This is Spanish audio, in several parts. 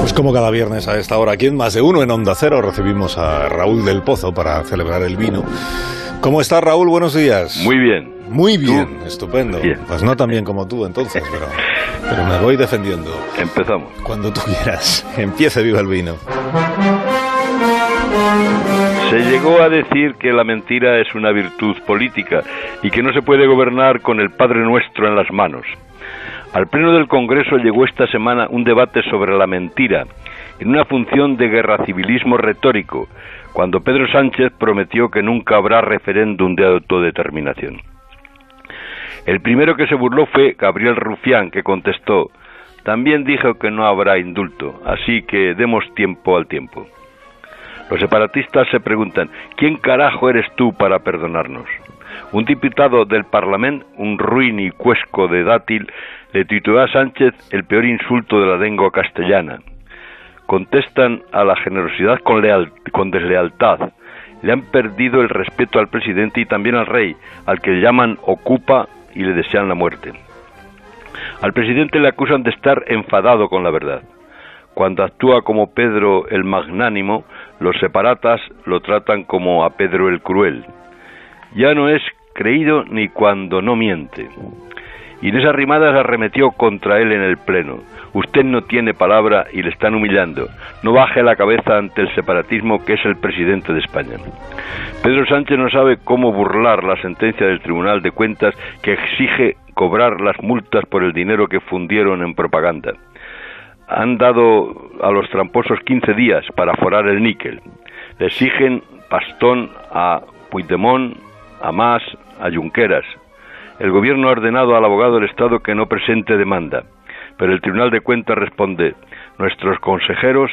Pues como cada viernes a esta hora, aquí en Más de Uno en Onda Cero recibimos a Raúl del Pozo para celebrar el vino. ¿Cómo estás, Raúl? Buenos días. Muy bien. Muy bien, estupendo. Pues no tan bien como tú entonces, pero, pero me voy defendiendo. Empezamos. Cuando tú quieras. Empiece viva el vino. Se llegó a decir que la mentira es una virtud política y que no se puede gobernar con el Padre Nuestro en las manos. Al Pleno del Congreso llegó esta semana un debate sobre la mentira, en una función de guerra civilismo retórico, cuando Pedro Sánchez prometió que nunca habrá referéndum de autodeterminación. El primero que se burló fue Gabriel Rufián, que contestó También dijo que no habrá indulto, así que demos tiempo al tiempo. Los separatistas se preguntan ¿Quién carajo eres tú para perdonarnos? Un diputado del Parlamento, un ruin y cuesco de dátil, le tituló a Sánchez el peor insulto de la lengua castellana. Contestan a la generosidad con, con deslealtad. Le han perdido el respeto al presidente y también al rey, al que llaman ocupa y le desean la muerte. Al presidente le acusan de estar enfadado con la verdad. Cuando actúa como Pedro el magnánimo, los separatas lo tratan como a Pedro el cruel. Ya no es creído ni cuando no miente. Inés Arrimadas arremetió contra él en el Pleno. Usted no tiene palabra y le están humillando. No baje la cabeza ante el separatismo que es el presidente de España. Pedro Sánchez no sabe cómo burlar la sentencia del Tribunal de Cuentas que exige cobrar las multas por el dinero que fundieron en propaganda. Han dado a los tramposos 15 días para forar el níquel. Le exigen pastón a Puigdemont, a Mas, a Junqueras. El gobierno ha ordenado al abogado del Estado que no presente demanda, pero el Tribunal de Cuentas responde nuestros consejeros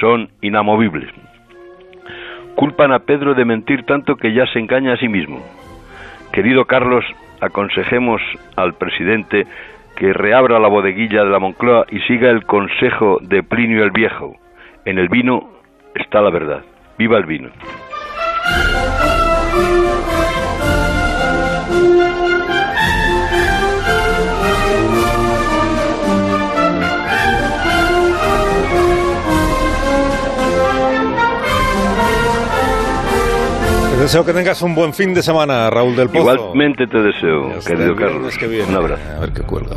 son inamovibles. Culpan a Pedro de mentir tanto que ya se engaña a sí mismo. Querido Carlos, aconsejemos al presidente que reabra la bodeguilla de la Moncloa y siga el consejo de Plinio el Viejo. En el vino está la verdad. ¡Viva el vino! Te deseo que tengas un buen fin de semana, Raúl del Pozo. Igualmente te deseo, querido Carlos. Que. Un abrazo. A ver qué cuelga.